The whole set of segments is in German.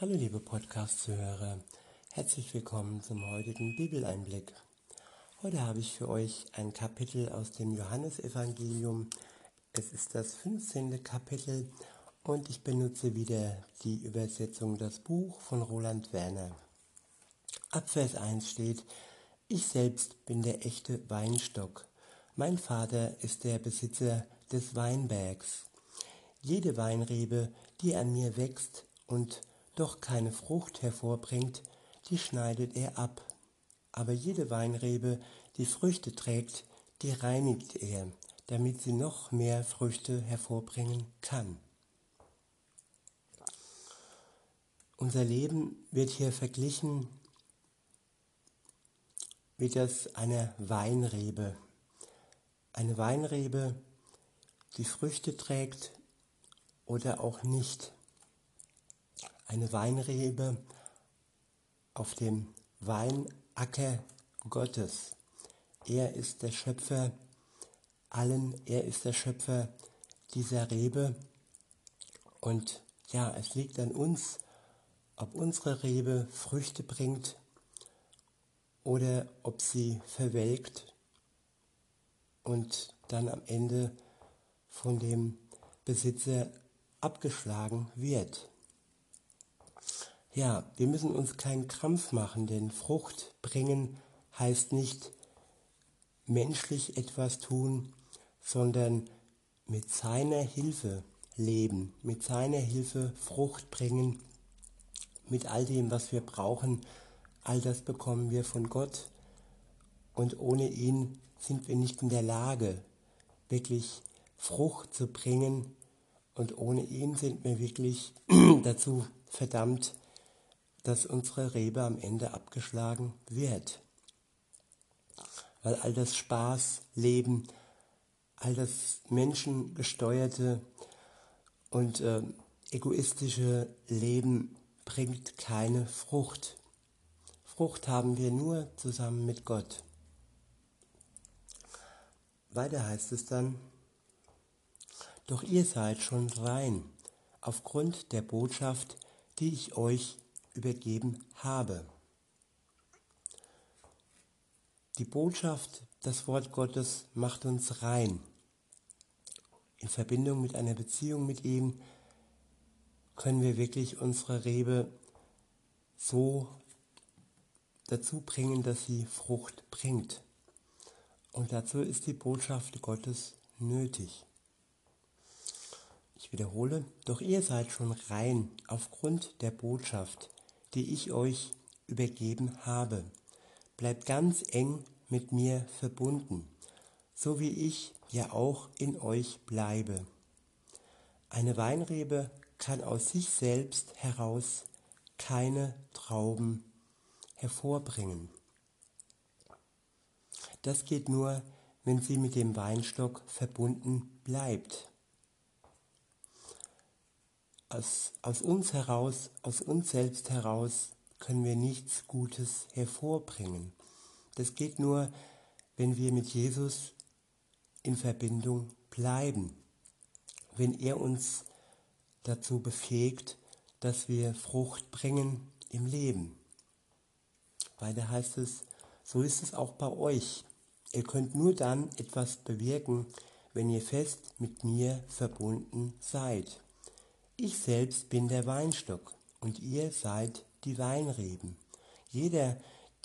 Hallo liebe Podcast-Zuhörer, herzlich willkommen zum heutigen Bibeleinblick. Heute habe ich für euch ein Kapitel aus dem Johannesevangelium. Es ist das 15. Kapitel und ich benutze wieder die Übersetzung Das Buch von Roland Werner. Ab Vers 1 steht, ich selbst bin der echte Weinstock. Mein Vater ist der Besitzer des Weinbergs. Jede Weinrebe, die an mir wächst und doch keine Frucht hervorbringt, die schneidet er ab. Aber jede Weinrebe, die Früchte trägt, die reinigt er, damit sie noch mehr Früchte hervorbringen kann. Unser Leben wird hier verglichen mit das einer Weinrebe. Eine Weinrebe, die Früchte trägt oder auch nicht eine Weinrebe auf dem Weinacker Gottes. Er ist der Schöpfer allen, er ist der Schöpfer dieser Rebe. Und ja, es liegt an uns, ob unsere Rebe Früchte bringt oder ob sie verwelkt und dann am Ende von dem Besitzer abgeschlagen wird. Ja, wir müssen uns keinen Krampf machen, denn Frucht bringen heißt nicht menschlich etwas tun, sondern mit seiner Hilfe leben, mit seiner Hilfe Frucht bringen, mit all dem, was wir brauchen. All das bekommen wir von Gott und ohne ihn sind wir nicht in der Lage, wirklich Frucht zu bringen und ohne ihn sind wir wirklich dazu verdammt, dass unsere Rebe am Ende abgeschlagen wird. Weil all das Spaß, Leben, all das menschengesteuerte und äh, egoistische Leben bringt keine Frucht. Frucht haben wir nur zusammen mit Gott. Weiter heißt es dann, doch ihr seid schon rein aufgrund der Botschaft, die ich euch übergeben habe. Die Botschaft, das Wort Gottes macht uns rein. In Verbindung mit einer Beziehung mit ihm können wir wirklich unsere Rebe so dazu bringen, dass sie Frucht bringt. Und dazu ist die Botschaft Gottes nötig. Ich wiederhole, doch ihr seid schon rein aufgrund der Botschaft, die ich euch übergeben habe. Bleibt ganz eng mit mir verbunden, so wie ich ja auch in euch bleibe. Eine Weinrebe kann aus sich selbst heraus keine Trauben hervorbringen. Das geht nur, wenn sie mit dem Weinstock verbunden bleibt aus, aus uns heraus, aus uns selbst heraus können wir nichts Gutes hervorbringen. Das geht nur, wenn wir mit Jesus in Verbindung bleiben, wenn er uns dazu befähigt, dass wir Frucht bringen im Leben. Weiter heißt es, so ist es auch bei euch. Ihr könnt nur dann etwas bewirken, wenn ihr fest mit mir verbunden seid. Ich selbst bin der Weinstock und ihr seid die Weinreben. Jeder,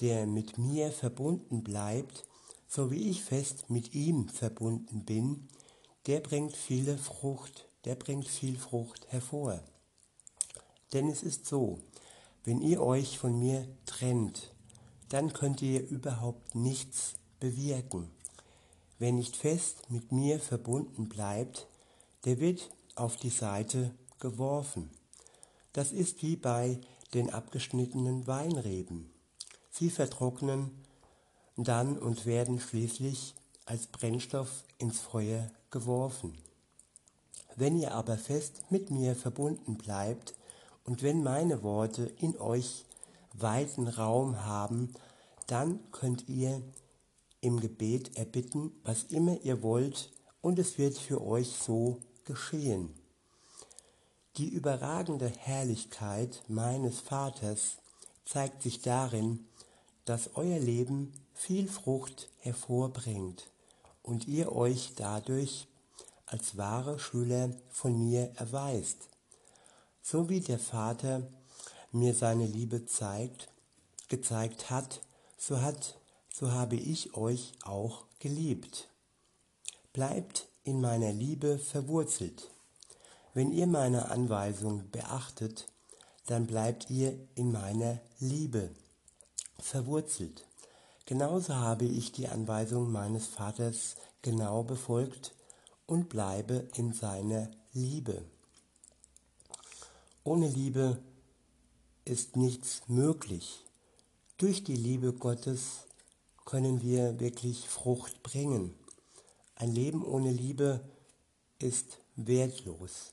der mit mir verbunden bleibt, so wie ich fest mit ihm verbunden bin, der bringt viele Frucht, der bringt viel Frucht hervor. Denn es ist so, wenn ihr euch von mir trennt, dann könnt ihr überhaupt nichts bewirken. Wer nicht fest mit mir verbunden bleibt, der wird auf die Seite geworfen. Das ist wie bei den abgeschnittenen Weinreben. Sie vertrocknen dann und werden schließlich als Brennstoff ins Feuer geworfen. Wenn ihr aber fest mit mir verbunden bleibt und wenn meine Worte in euch weiten Raum haben, dann könnt ihr im Gebet erbitten, was immer ihr wollt, und es wird für euch so geschehen. Die überragende Herrlichkeit meines Vaters zeigt sich darin, dass euer Leben viel Frucht hervorbringt und ihr euch dadurch als wahre Schüler von mir erweist. So wie der Vater mir seine Liebe zeigt, gezeigt hat, so hat, so habe ich euch auch geliebt. Bleibt in meiner Liebe verwurzelt. Wenn ihr meine Anweisung beachtet, dann bleibt ihr in meiner Liebe verwurzelt. Genauso habe ich die Anweisung meines Vaters genau befolgt und bleibe in seiner Liebe. Ohne Liebe ist nichts möglich. Durch die Liebe Gottes können wir wirklich Frucht bringen. Ein Leben ohne Liebe ist wertlos.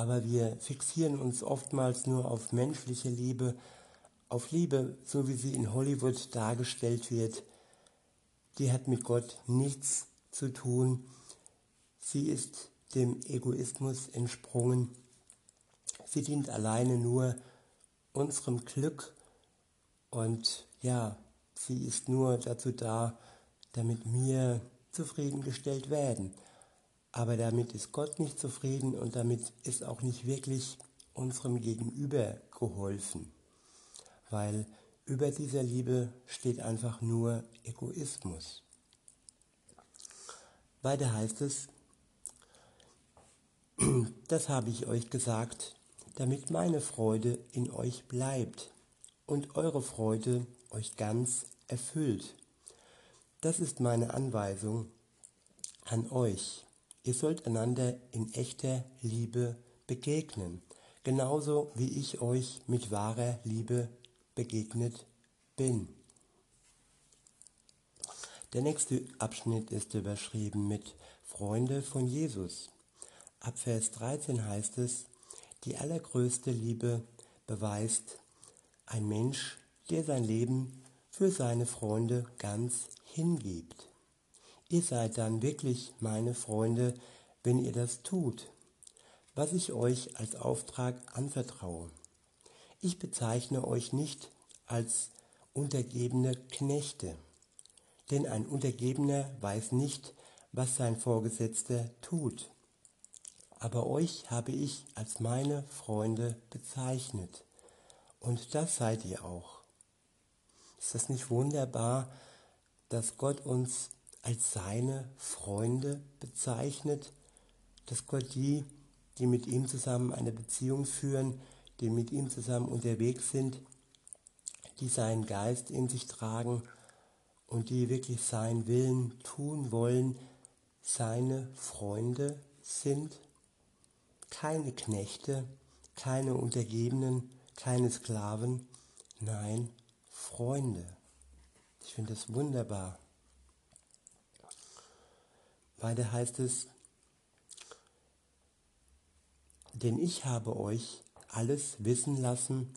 Aber wir fixieren uns oftmals nur auf menschliche Liebe, auf Liebe, so wie sie in Hollywood dargestellt wird. Die hat mit Gott nichts zu tun. Sie ist dem Egoismus entsprungen. Sie dient alleine nur unserem Glück und ja, sie ist nur dazu da, damit wir zufriedengestellt werden. Aber damit ist Gott nicht zufrieden und damit ist auch nicht wirklich unserem Gegenüber geholfen, weil über dieser Liebe steht einfach nur Egoismus. Weiter heißt es, das habe ich euch gesagt, damit meine Freude in euch bleibt und eure Freude euch ganz erfüllt. Das ist meine Anweisung an euch. Ihr sollt einander in echter Liebe begegnen, genauso wie ich euch mit wahrer Liebe begegnet bin. Der nächste Abschnitt ist überschrieben mit Freunde von Jesus. Ab Vers 13 heißt es, die allergrößte Liebe beweist ein Mensch, der sein Leben für seine Freunde ganz hingibt. Ihr seid dann wirklich meine Freunde, wenn ihr das tut, was ich euch als Auftrag anvertraue. Ich bezeichne euch nicht als untergebene Knechte, denn ein Untergebener weiß nicht, was sein Vorgesetzter tut. Aber euch habe ich als meine Freunde bezeichnet, und das seid ihr auch. Ist das nicht wunderbar, dass Gott uns als seine Freunde bezeichnet, dass Gott die, die mit ihm zusammen eine Beziehung führen, die mit ihm zusammen unterwegs sind, die seinen Geist in sich tragen und die wirklich seinen Willen tun wollen, seine Freunde sind, keine Knechte, keine Untergebenen, keine Sklaven, nein, Freunde. Ich finde das wunderbar. Weiter heißt es, denn ich habe euch alles wissen lassen,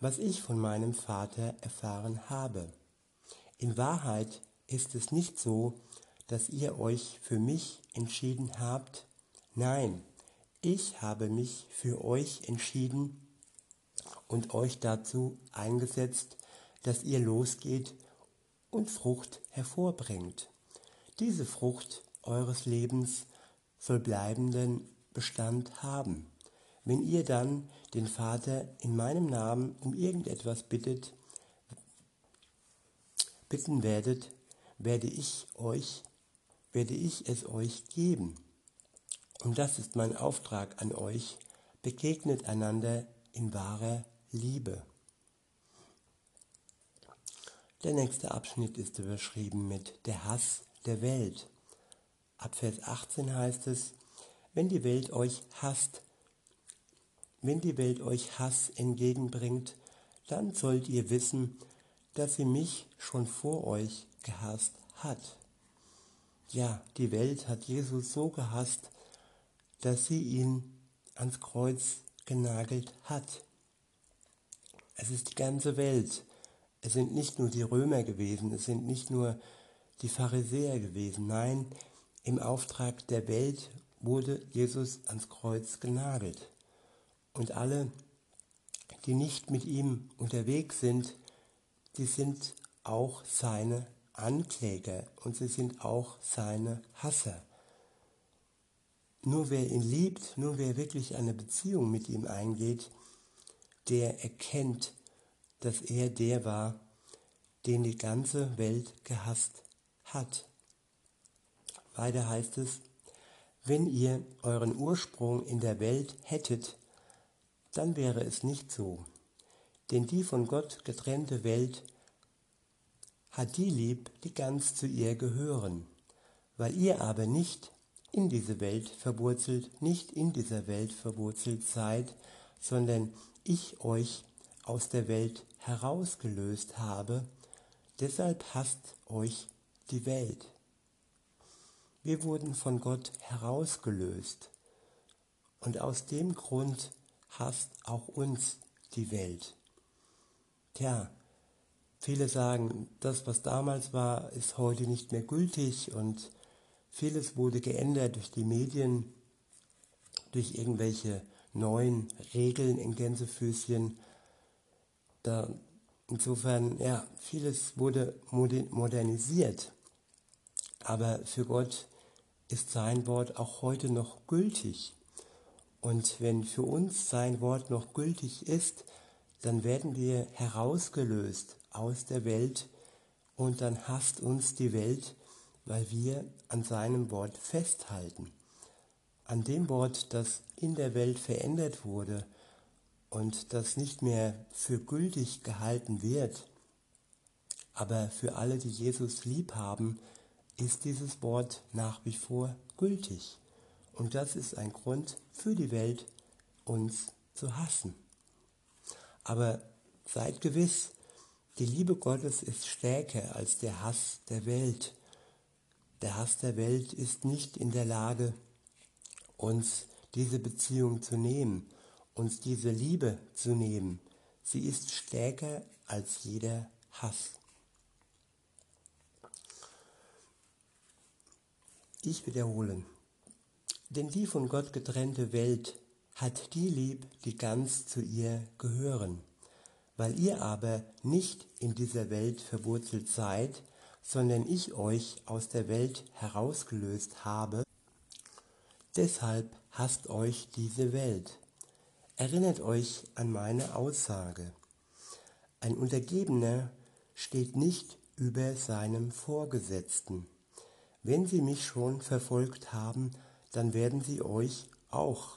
was ich von meinem Vater erfahren habe. In Wahrheit ist es nicht so, dass ihr euch für mich entschieden habt. Nein, ich habe mich für euch entschieden und euch dazu eingesetzt, dass ihr losgeht und Frucht hervorbringt. Diese Frucht eures Lebens soll bleibenden Bestand haben. Wenn ihr dann den Vater in meinem Namen um irgendetwas bittet, bitten werdet, werde ich euch, werde ich es euch geben. Und das ist mein Auftrag an euch, begegnet einander in wahrer Liebe. Der nächste Abschnitt ist überschrieben mit der Hass der Welt. Ab Vers 18 heißt es, wenn die Welt euch hasst, wenn die Welt euch Hass entgegenbringt, dann sollt ihr wissen, dass sie mich schon vor euch gehasst hat. Ja, die Welt hat Jesus so gehasst, dass sie ihn ans Kreuz genagelt hat. Es ist die ganze Welt. Es sind nicht nur die Römer gewesen, es sind nicht nur die Pharisäer gewesen. Nein, im Auftrag der Welt wurde Jesus ans Kreuz genagelt. Und alle, die nicht mit ihm unterwegs sind, die sind auch seine Ankläger und sie sind auch seine Hasser. Nur wer ihn liebt, nur wer wirklich eine Beziehung mit ihm eingeht, der erkennt, dass er der war, den die ganze Welt gehasst hat. Weiter heißt es, wenn ihr euren Ursprung in der Welt hättet, dann wäre es nicht so. Denn die von Gott getrennte Welt hat die lieb, die ganz zu ihr gehören. Weil ihr aber nicht in diese Welt verwurzelt, nicht in dieser Welt verwurzelt seid, sondern ich euch aus der Welt herausgelöst habe, deshalb hasst euch die Welt. Wir wurden von Gott herausgelöst und aus dem Grund hasst auch uns die Welt. Tja, viele sagen, das, was damals war, ist heute nicht mehr gültig und Vieles wurde geändert durch die Medien, durch irgendwelche neuen Regeln in Gänsefüßchen. Da, insofern, ja, vieles wurde modernisiert. Aber für Gott ist sein Wort auch heute noch gültig. Und wenn für uns sein Wort noch gültig ist, dann werden wir herausgelöst aus der Welt und dann hasst uns die Welt weil wir an seinem Wort festhalten, an dem Wort, das in der Welt verändert wurde und das nicht mehr für gültig gehalten wird. Aber für alle, die Jesus lieb haben, ist dieses Wort nach wie vor gültig. Und das ist ein Grund für die Welt, uns zu hassen. Aber seid gewiss, die Liebe Gottes ist stärker als der Hass der Welt. Der Hass der Welt ist nicht in der Lage, uns diese Beziehung zu nehmen, uns diese Liebe zu nehmen. Sie ist stärker als jeder Hass. Ich wiederhole, denn die von Gott getrennte Welt hat die lieb, die ganz zu ihr gehören. Weil ihr aber nicht in dieser Welt verwurzelt seid, sondern ich euch aus der Welt herausgelöst habe. Deshalb hasst euch diese Welt. Erinnert euch an meine Aussage. Ein Untergebener steht nicht über seinem Vorgesetzten. Wenn sie mich schon verfolgt haben, dann werden sie euch auch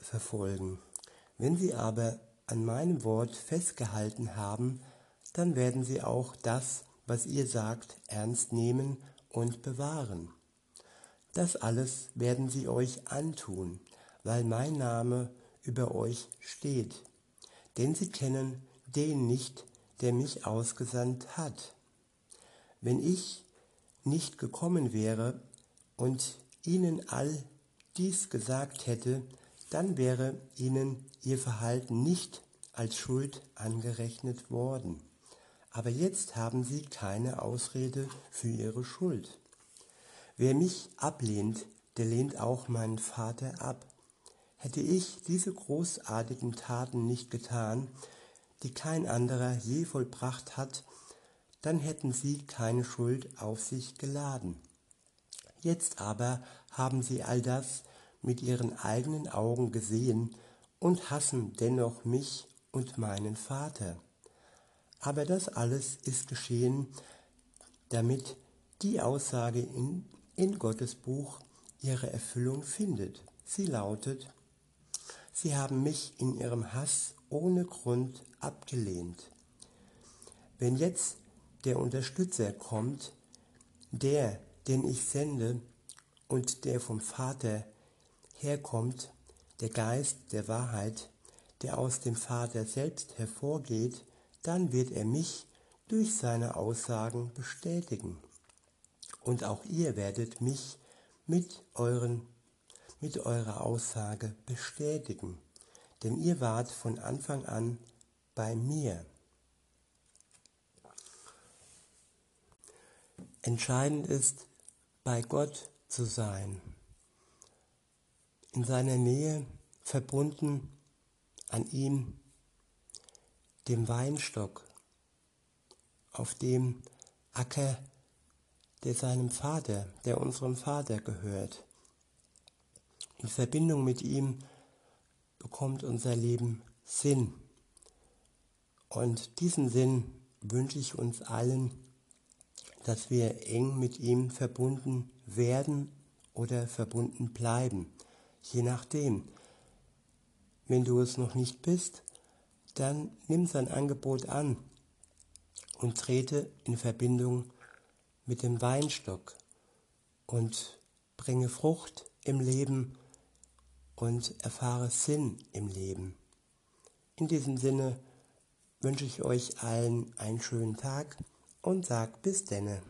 verfolgen. Wenn sie aber an meinem Wort festgehalten haben, dann werden sie auch das, was ihr sagt, ernst nehmen und bewahren. Das alles werden sie euch antun, weil mein Name über euch steht. Denn sie kennen den nicht, der mich ausgesandt hat. Wenn ich nicht gekommen wäre und ihnen all dies gesagt hätte, dann wäre ihnen ihr Verhalten nicht als Schuld angerechnet worden. Aber jetzt haben sie keine Ausrede für ihre Schuld. Wer mich ablehnt, der lehnt auch meinen Vater ab. Hätte ich diese großartigen Taten nicht getan, die kein anderer je vollbracht hat, dann hätten sie keine Schuld auf sich geladen. Jetzt aber haben sie all das mit ihren eigenen Augen gesehen und hassen dennoch mich und meinen Vater. Aber das alles ist geschehen, damit die Aussage in, in Gottes Buch ihre Erfüllung findet. Sie lautet, Sie haben mich in ihrem Hass ohne Grund abgelehnt. Wenn jetzt der Unterstützer kommt, der, den ich sende und der vom Vater herkommt, der Geist der Wahrheit, der aus dem Vater selbst hervorgeht, dann wird er mich durch seine Aussagen bestätigen. Und auch ihr werdet mich mit, euren, mit eurer Aussage bestätigen, denn ihr wart von Anfang an bei mir. Entscheidend ist, bei Gott zu sein. In seiner Nähe verbunden an ihm, dem Weinstock, auf dem Acker, der seinem Vater, der unserem Vater gehört. In Verbindung mit ihm bekommt unser Leben Sinn. Und diesen Sinn wünsche ich uns allen, dass wir eng mit ihm verbunden werden oder verbunden bleiben, je nachdem. Wenn du es noch nicht bist, dann nimm sein Angebot an und trete in Verbindung mit dem Weinstock und bringe Frucht im Leben und erfahre Sinn im Leben. In diesem Sinne wünsche ich euch allen einen schönen Tag und sag bis denne.